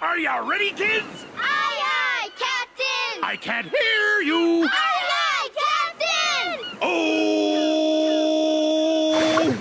Are you ready, kids? Aye, aye, Captain! I can't hear you. Aye, aye, Captain! Oh!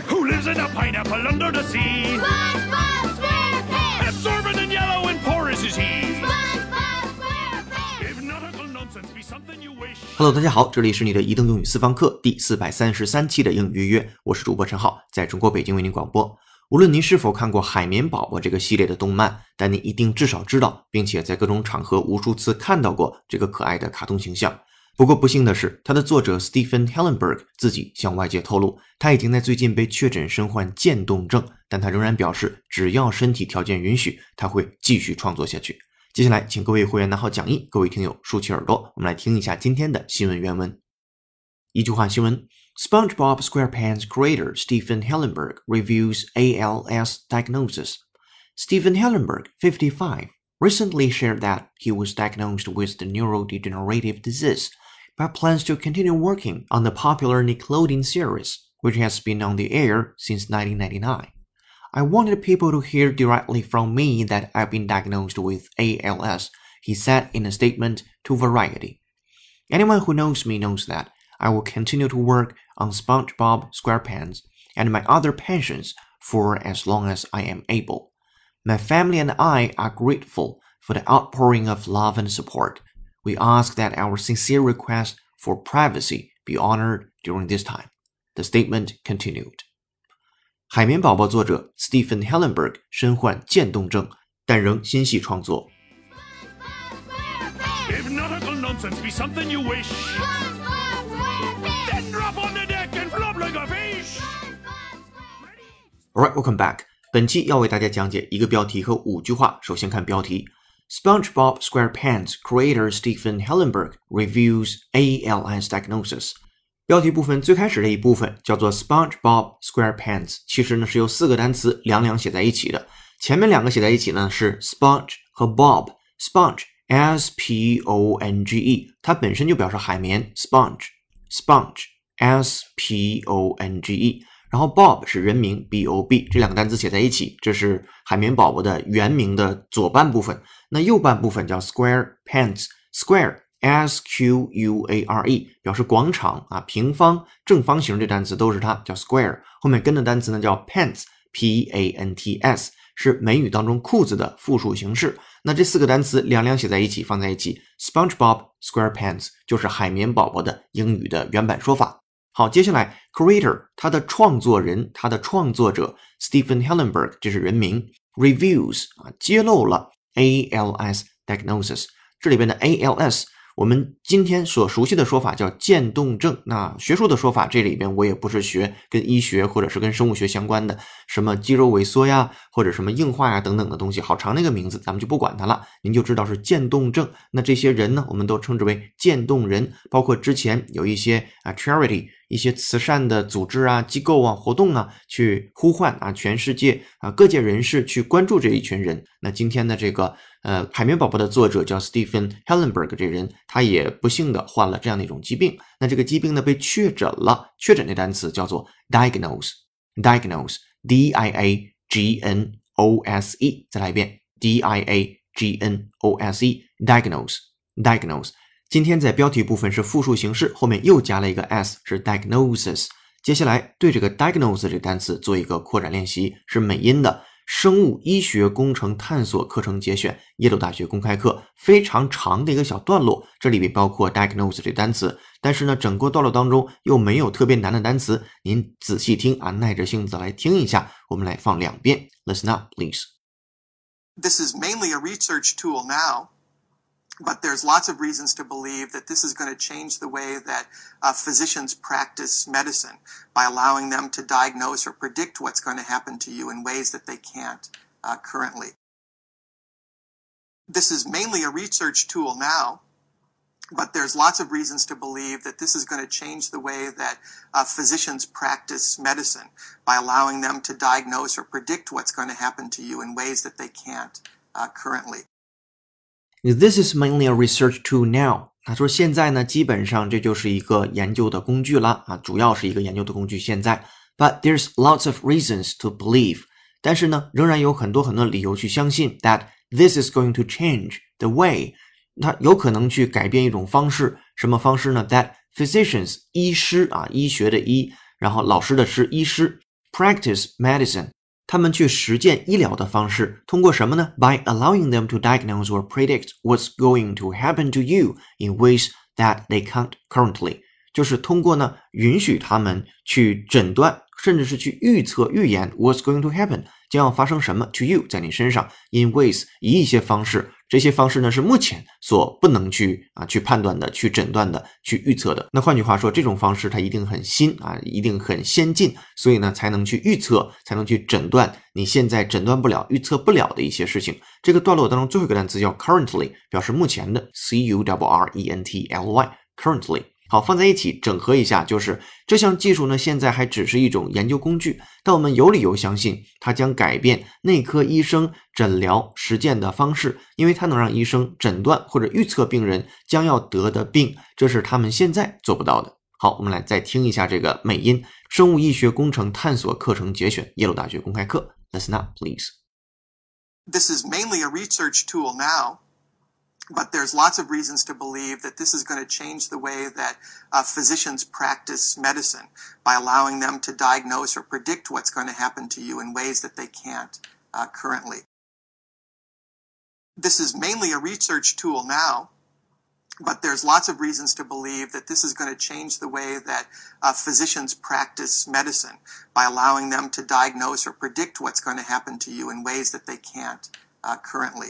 Who lives in a pineapple under the sea? SpongeBob SquarePants! Absorbent and yellow and porous is he. SpongeBob SquarePants! If nautical nonsense be something you wish. Hello，大家好，这里是你的移动英语私房课第四百三十三期的英语约约，我是主播陈浩，在中国北京为您广播。 无论您是否看过《海绵宝宝》这个系列的动漫，但你一定至少知道，并且在各种场合无数次看到过这个可爱的卡通形象。不过不幸的是，它的作者 Stephen Hillenburg 自己向外界透露，他已经在最近被确诊身患渐冻症，但他仍然表示，只要身体条件允许，他会继续创作下去。接下来，请各位会员拿好讲义，各位听友竖起耳朵，我们来听一下今天的新闻原文。一句话新闻：SpongeBob SquarePants creator Stephen Hillenburg reviews ALS diagnosis. Stephen Hillenburg, 55, recently shared that he was diagnosed with the neurodegenerative disease, but plans to continue working on the popular Nickelodeon series, which has been on the air since 1999. I wanted people to hear directly from me that I've been diagnosed with ALS, he said in a statement to Variety. Anyone who knows me knows that I will continue to work on SpongeBob SquarePants and my other passions for as long as I am able. My family and I are grateful for the outpouring of love and support. We ask that our sincere request for privacy be honored during this time. The statement continued. 海绵宝宝作者 Stephen Hillenburg 身患渐冻症，但仍心系创作。 If nautical nonsense be something you wish, SpongeBob SquarePants! then drop on the deck and flop like a fish. Alright, welcome back. 本期要为大家讲解一个标题和五句话。首先看标题：SpongeBob SquarePants creator Stephen Hillenburg reviews ALS diagnosis。标题部分最开始的一部分叫做 SpongeBob SquarePants，其实呢是由四个单词两两写在一起的。前面两个写在一起呢是 Sponge 和 Bob。Sponge S P O N G E，它本身就表示海绵，Sponge Sponge S P O N G E。然后 Bob 是人名 B O B，这两个单词写在一起，这是海绵宝宝的原名的左半部分。那右半部分叫 Square Pants，Square S Q U A R E 表示广场啊，平方、正方形这单词都是它，叫 Square。后面跟的单词呢叫 Pants，P A N T S，是美语当中裤子的复数形式。那这四个单词两两写在一起，放在一起，SpongeBob SquarePants 就是海绵宝宝的英语的原版说法。好，接下来 creator 它的创作人，它的创作者 Stephen Hillenburg 这是人名，reviews 啊揭露了 ALS diagnosis，这里边的 ALS 我们今天所熟悉的说法叫渐冻症。那学术的说法，这里边我也不是学跟医学或者是跟生物学相关的，什么肌肉萎缩呀，或者什么硬化呀等等的东西，好长那个名字，咱们就不管它了。您就知道是渐冻症。那这些人呢，我们都称之为渐冻人，包括之前有一些啊 charity。一些慈善的组织啊、机构啊、活动啊，去呼唤啊全世界啊各界人士去关注这一群人。那今天的这个呃海绵宝宝的作者叫 Stephen Hellenberg，这人，他也不幸的患了这样的一种疾病。那这个疾病呢被确诊了，确诊的单词叫做 diagnose，diagnose，d i a g n o s e，再来一遍 d i a g n o s e，diagnose，diagnose。今天在标题部分是复数形式，后面又加了一个 s，是 diagnosis。接下来对这个 diagnose 这个单词做一个扩展练习，是美音的生物医学工程探索课程节选，耶鲁大学公开课，非常长的一个小段落，这里面包括 diagnose 这个单词，但是呢，整个段落当中又没有特别难的单词，您仔细听啊，耐着性子来听一下，我们来放两遍，listen up please。This is mainly a research tool now, but there's lots of reasons to believe that this is going to change the way that uh, physicians practice medicine by allowing them to diagnose or predict what's going to happen to you in ways that they can't uh, currently. This is mainly a research tool now, but there's lots of reasons to believe that this is going to change the way that uh, physicians practice medicine by allowing them to diagnose or predict what's going to happen to you in ways that they can't uh, currently. This is mainly a research tool now。他说现在呢，基本上这就是一个研究的工具了啊，主要是一个研究的工具。现在，but there's lots of reasons to believe。但是呢，仍然有很多很多理由去相信 that this is going to change the way，它有可能去改变一种方式。什么方式呢？That physicians 医师啊，医学的医，然后老师的师，医师 practice medicine，他们去实践医疗的方式，通过什么呢？By allowing them to diagnose or predict what's going to happen to you in ways that they can't currently，就是通过呢，允许他们去诊断，甚至是去预测、预言 what's going to happen。将要发生什么？To you，在你身上，in ways，以一些方式，这些方式呢是目前所不能去啊去判断的、去诊断的、去预测的。那换句话说，这种方式它一定很新啊，一定很先进，所以呢才能去预测，才能去诊断你现在诊断不了、预测不了的一些事情。这个段落当中最后一个单词叫 currently，表示目前的，c u w r e n t l y，currently。好，放在一起整合一下，就是这项技术呢，现在还只是一种研究工具，但我们有理由相信它将改变内科医生诊疗实践的方式，因为它能让医生诊断或者预测病人将要得的病，这是他们现在做不到的。好，我们来再听一下这个美音：生物医学工程探索课程节选，耶鲁大学公开课。Listen up, please. This is mainly a research tool now. But there's lots of reasons to believe that this is going to change the way that uh, physicians practice medicine by allowing them to diagnose or predict what's going to happen to you in ways that they can't uh, currently. This is mainly a research tool now, but there's lots of reasons to believe that this is going to change the way that uh, physicians practice medicine by allowing them to diagnose or predict what's going to happen to you in ways that they can't uh, currently.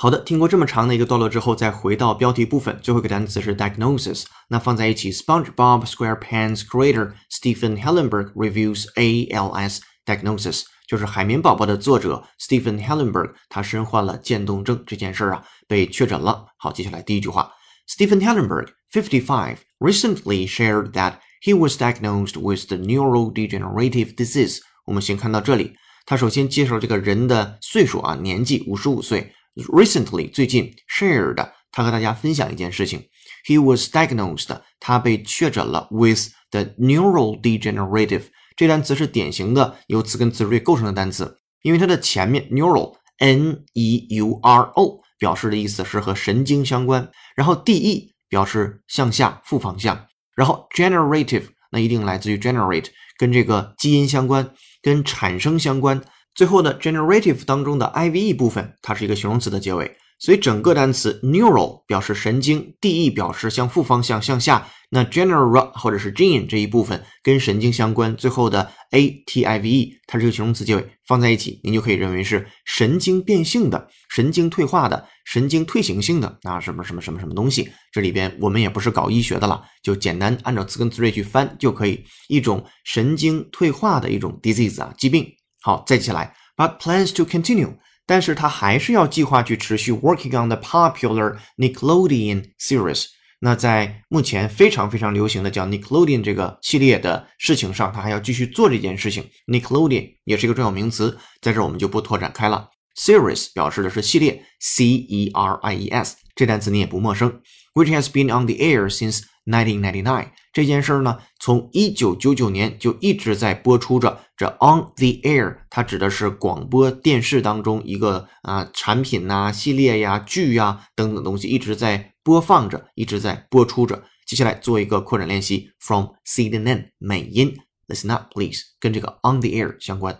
好的，听过这么长的一个段落之后，再回到标题部分，最后一个单词是 diagnosis。那放在一起，SpongeBob SquarePants creator Stephen Hillenburg reviews ALS diagnosis，就是海绵宝宝的作者 Stephen Hillenburg，他身患了渐冻症这件事儿啊，被确诊了。好，接下来第一句话，Stephen Hillenburg, 55, recently shared that he was diagnosed with the neurodegenerative disease。我们先看到这里，他首先介绍这个人的岁数啊，年纪五十五岁。 Recently 最近 shared 他和大家分享一件事情，he was diagnosed 他被确诊了 with the neural degenerative 这单词是典型的由词根词缀构成的单词，因为它的前面 neural n e u r o 表示的意思是和神经相关，然后 d e 表示向下负方向，然后 generative 那一定来自于 generate 跟这个基因相关，跟产生相关。最后的 generative 当中的 i v e 部分，它是一个形容词的结尾，所以整个单词 neural 表示神经，d e 表示向负方向向下，那 general 或者是 gene 这一部分跟神经相关，最后的 a t i v e 它是个形容词结尾，放在一起，您就可以认为是神经变性的、神经退化的、神经退行性的啊什么什么什么什么东西。这里边我们也不是搞医学的了，就简单按照词根词缀去翻就可以，一种神经退化的一种 disease 啊疾病。好，再接下来，but plans to continue，但是他还是要计划去持续 working on the popular Nickelodeon series。那在目前非常非常流行的叫 Nickelodeon 这个系列的事情上，他还要继续做这件事情。Nickelodeon 也是一个重要名词，在这我们就不拓展开了。Series 表示的是系列，C E R I E S 这单词你也不陌生，which has been on the air since 1999这件事儿呢，从一九九九年就一直在播出着。这 on the air 它指的是广播电视当中一个啊产品呐、系列呀、剧呀等等东西一直在播放着，一直在播出着。接下来做一个扩展练习，from CNN 美音，listen up please，跟这个 on the air 相关。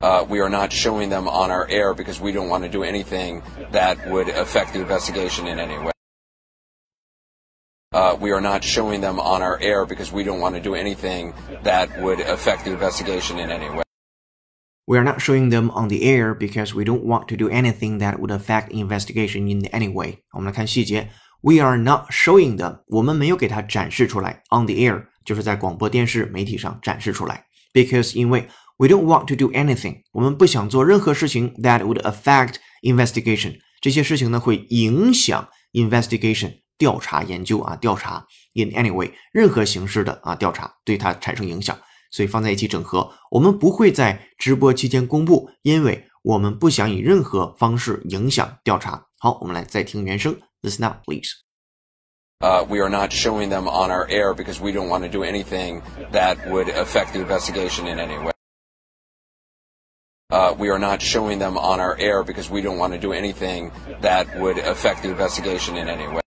Uh, we are not showing them on our air because we don't want to do anything that would affect the investigation in any way. Uh, we are not showing them on our air because we don't want to do anything that would affect the investigation in any way. We are not showing them on the air because we don't want to do anything that would affect investigation in any way. 我们来看细节。We are not showing them，我们没有给它展示出来。On the air 就是在广播电视媒体上展示出来。Because 因为 we don't want to do anything，我们不想做任何事情 that would affect investigation。这些事情呢会影响 investigation。 调查研究啊，调查 in any way 任何形式的啊调查对它产生影响，所以放在一起整合。我们不会在直播期间公布，因为我们不想以任何方式影响调查。好，我们来再听原声，listen up please. Uh, we are not showing them on our air because we don't want to do anything that would affect the investigation in any way. Uh, we are not showing them on our air because we don't want to do anything that would affect the investigation in any way.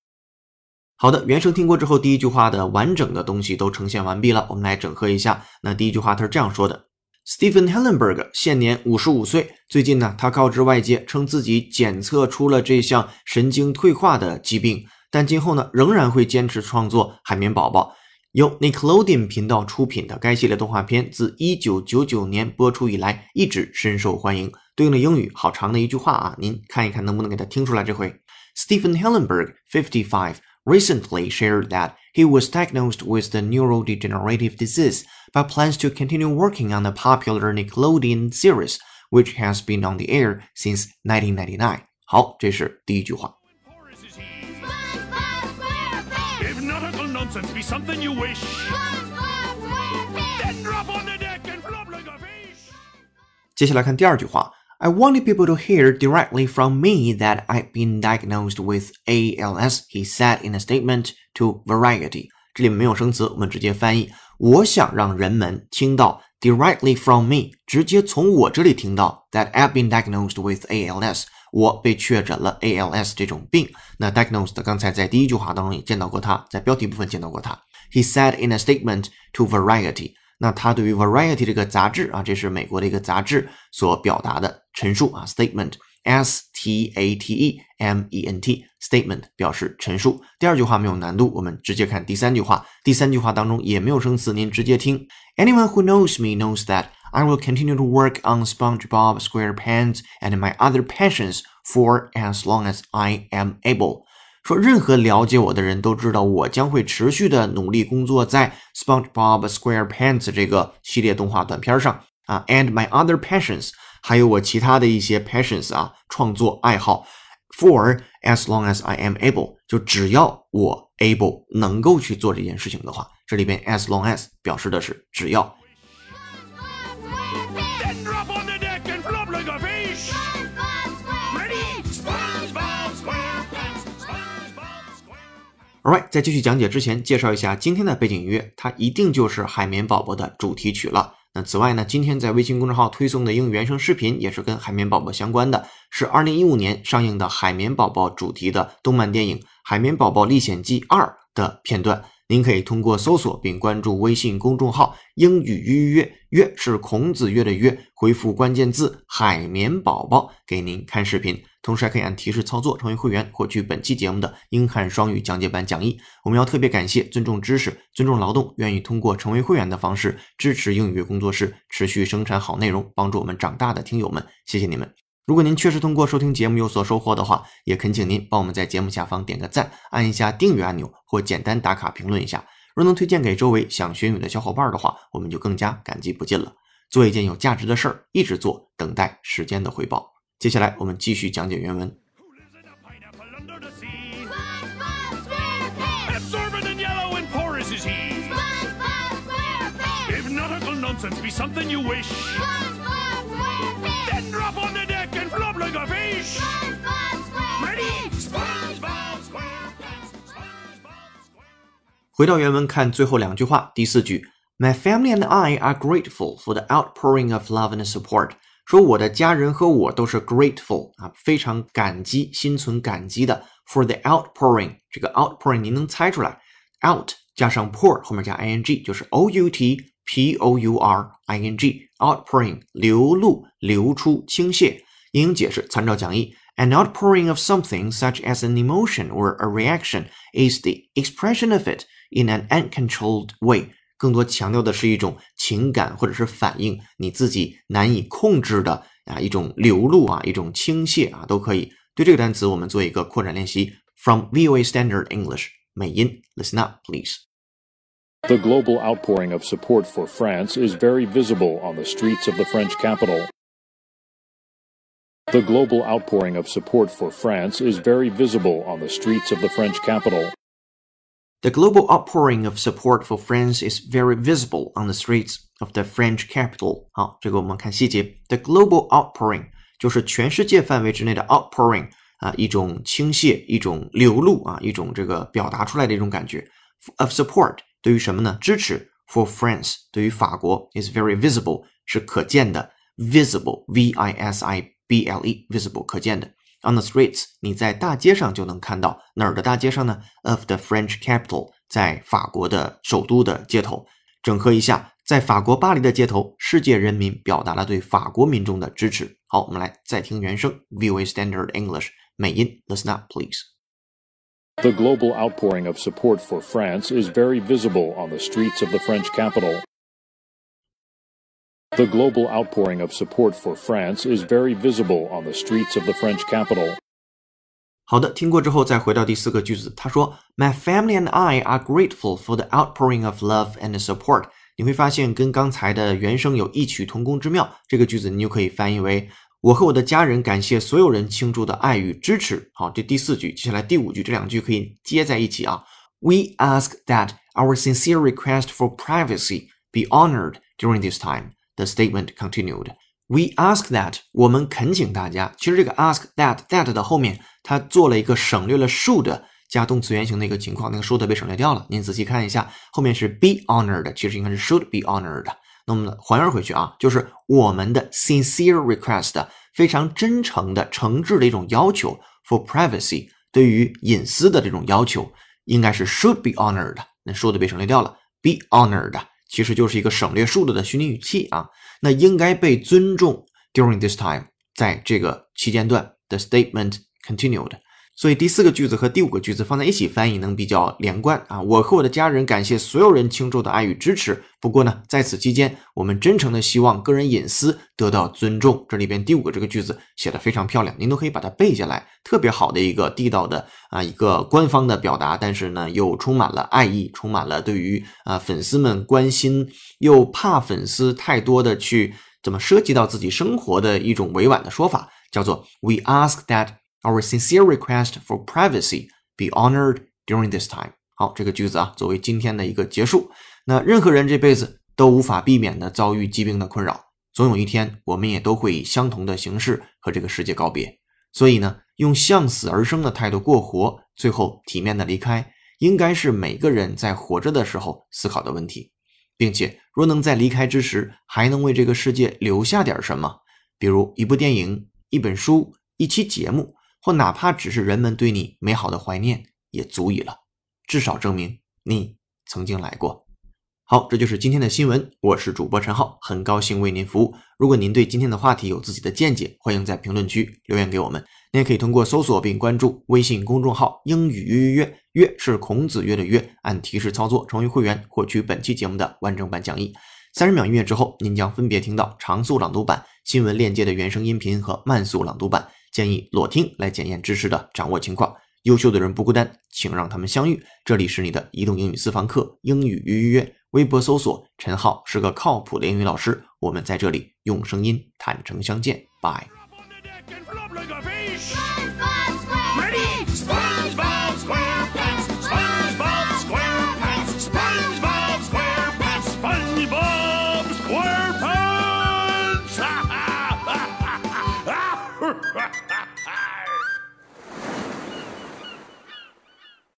好的，原声听过之后，第一句话的完整的东西都呈现完毕了。我们来整合一下。那第一句话他是这样说的：Stephen Hellenberg 现年五十五岁，最近呢，他告知外界称自己检测出了这项神经退化的疾病，但今后呢，仍然会坚持创作《海绵宝宝》。由 Nickelodeon 频道出品的该系列动画片，自一九九九年播出以来，一直深受欢迎。对应的英语好长的一句话啊，您看一看能不能给他听出来？这回，Stephen Hellenberg, fifty-five, recently shared that he was diagnosed with the neurodegenerative disease, but plans to continue working on the popular Nickelodeon series, which has been on the air since 1999. 好，这是第一句话。 Porous is he. SpongeBob SquarePants! If nautical nonsense be something you wish, SpongeBob SquarePants! then drop on the deck and flop like a fish. 接下来看第二句话。 I wanted people to hear directly from me that I've been diagnosed with ALS, he said in a statement to Variety. 这里没有生词，我们直接翻译。我想让人们听到 directly from me，直接从我这里听到 that I've been diagnosed with ALS，我被确诊了 ALS 这种病。那 diagnosed 刚才在第一句话当中也见到过它，在标题部分见到过它。He said in a statement to Variety. 那他对于 Variety 这个杂志啊，这是美国的一个杂志所表达的陈述啊，statement，s t a t e m e n t，statement 表示陈述。第二句话没有难度，我们直接看第三句话。第三句话当中也没有生词，您直接听。Anyone who knows me knows that I will continue to work on SpongeBob SquarePants and my other passions for as long as I am able. 说，任何了解我的人都知道，我将会持续的努力工作在 SpongeBob SquarePants 这个系列动画短片上啊，and my other passions，还有我其他的一些 passions 啊，创作爱好，for as long as I am able，就只要我 able 能够去做这件事情的话，这里边 as long as 表示的是只要。Alright，在继续讲解之前，介绍一下今天的背景音乐，它一定就是《海绵宝宝》的主题曲了。那此外呢，今天在微信公众号推送的英语原声视频也是跟《海绵宝宝》相关的，是2015年上映的《海绵宝宝》主题的动漫电影《海绵宝宝历险记二》的片段。您可以通过搜索并关注微信公众号“英语约约约”是孔子约的约，回复关键字“海绵宝宝”给您看视频。同时还可以按提示操作成为会员，获取本期节目的英汉双语讲解版讲义。我们要特别感谢尊重知识、尊重劳动，愿意通过成为会员的方式支持英语工作室持续生产好内容，帮助我们长大的听友们，谢谢你们！如果您确实通过收听节目有所收获的话，也恳请您帮我们在节目下方点个赞，按一下订阅按钮，或简单打卡评论一下。若能推荐给周围想学英语的小伙伴的话，我们就更加感激不尽了。做一件有价值的事儿，一直做，等待时间的回报。接下来我们继续讲解原文。 Who lives in a pineapple under the sea? SpongeBob SquarePants! Absorbent and yellow and porous is he. SpongeBob SquarePants! If nautical nonsense be something you wish, SpongeBob SquarePants! then drop on the deck and flop like a fish. SpongeBob SquarePants! Ready? SpongeBob SquarePants. SpongeBob SquarePants. 回到原文看最后两句话，第四句，My family and I are grateful for the outpouring of love and support。 说我的家人和我都是 grateful 啊，非常感激，心存感激的 for the outpouring。这个 outpouring 您能猜出来？out 加上 pour 后面加 ing 就是 o u t p o u r i n g outpouring 流露、流出、倾泻。英英解释参照讲义。An outpouring of something, such as an emotion or a reaction, is the expression of it in an uncontrolled way. 更多强调的是一种情感或者是反应，你自己难以控制的啊一种流露啊，一种倾泻啊，都可以。对这个单词，我们做一个扩展练习。From VOA Standard English 美音，Listen up, please. The global outpouring of support for France is very visible on the streets of the French capital. The global outpouring of support for France is very visible on the streets of the French capital. The global outpouring of support for France is very visible on the streets of the French capital. 好，这个我们看细节。The global outpouring 就是全世界范围之内的 outpouring 啊，一种倾泻，一种流露啊，一种这个表达出来的一种感觉。Of support 对于什么呢？支持 for France 对于法国 is very visible 是可见的 visible，v i s i b l e，visible 可见的。 On the streets，你在大街上就能看到哪儿的大街上呢？Of the French capital，在法国的首都的街头。整合一下，在法国巴黎的街头，世界人民表达了对法国民众的支持。好，我们来再听原声，VOA Standard English 美音，Listen up, please. The global outpouring of support for France is very visible on the streets of the French capital. The global outpouring of support for France is very visible on the streets of the French capital. 好的，听过之后再回到第四个句子，他说：“My family and I are grateful for the outpouring of love and support。”你会发现跟刚才的原声有异曲同工之妙。这个句子你就可以翻译为：“我和我的家人感谢所有人倾注的爱与支持。”好，这第四句，接下来第五句，这两句可以接在一起啊。We ask that our sincere request for privacy be honored during this time. The statement continued. We ask that 我们恳请大家。其实这个 ask that that 的后面，它做了一个省略了 should 加动词原形的一个情况，那个 should 被省略掉了。您仔细看一下，后面是 be honored，其实应该是 should be honored。那么还原回去啊，就是我们的 sincere request，非常真诚的、诚挚的一种要求 for privacy，对于隐私的这种要求，应该是 should be honored。那 should 被省略掉了，be honored。其实就是一个省略数字的虚拟语气啊，那应该被尊重。During this time，在这个期间段，the statement continued。所以第四个句子和第五个句子放在一起翻译能比较连贯啊！我和我的家人感谢所有人倾注的爱与支持。不过呢，在此期间，我们真诚的希望个人隐私得到尊重。这里边第五个这个句子写的非常漂亮，您都可以把它背下来，特别好的一个地道的啊一个官方的表达，但是呢又充满了爱意，充满了对于啊粉丝们关心，又怕粉丝太多的去怎么涉及到自己生活的一种委婉的说法，叫做 We ask that。Our sincere request for privacy be honored during this time。好，这个句子啊，作为今天的一个结束。那任何人这辈子都无法避免的遭遇疾病的困扰，总有一天我们也都会以相同的形式和这个世界告别。所以呢，用向死而生的态度过活，最后体面的离开，应该是每个人在活着的时候思考的问题。并且，若能在离开之时还能为这个世界留下点什么，比如一部电影、一本书、一期节目。或哪怕只是人们对你美好的怀念，也足以了，至少证明你曾经来过。好，这就是今天的新闻。我是主播陈浩，很高兴为您服务。如果您对今天的话题有自己的见解，欢迎在评论区留言给我们。您也可以通过搜索并关注微信公众号“英语约约约”，约是孔子约的约，按提示操作成为会员，获取本期节目的完整版讲义。三十秒音乐之后，您将分别听到长速朗读版、新闻链接的原声音频和慢速朗读版。建议裸听来检验知识的掌握情况。优秀的人不孤单，请让他们相遇。这里是你的移动英语私房课，英语预约。微博搜索陈浩是个靠谱的英语老师。我们在这里用声音坦诚相见。Bye。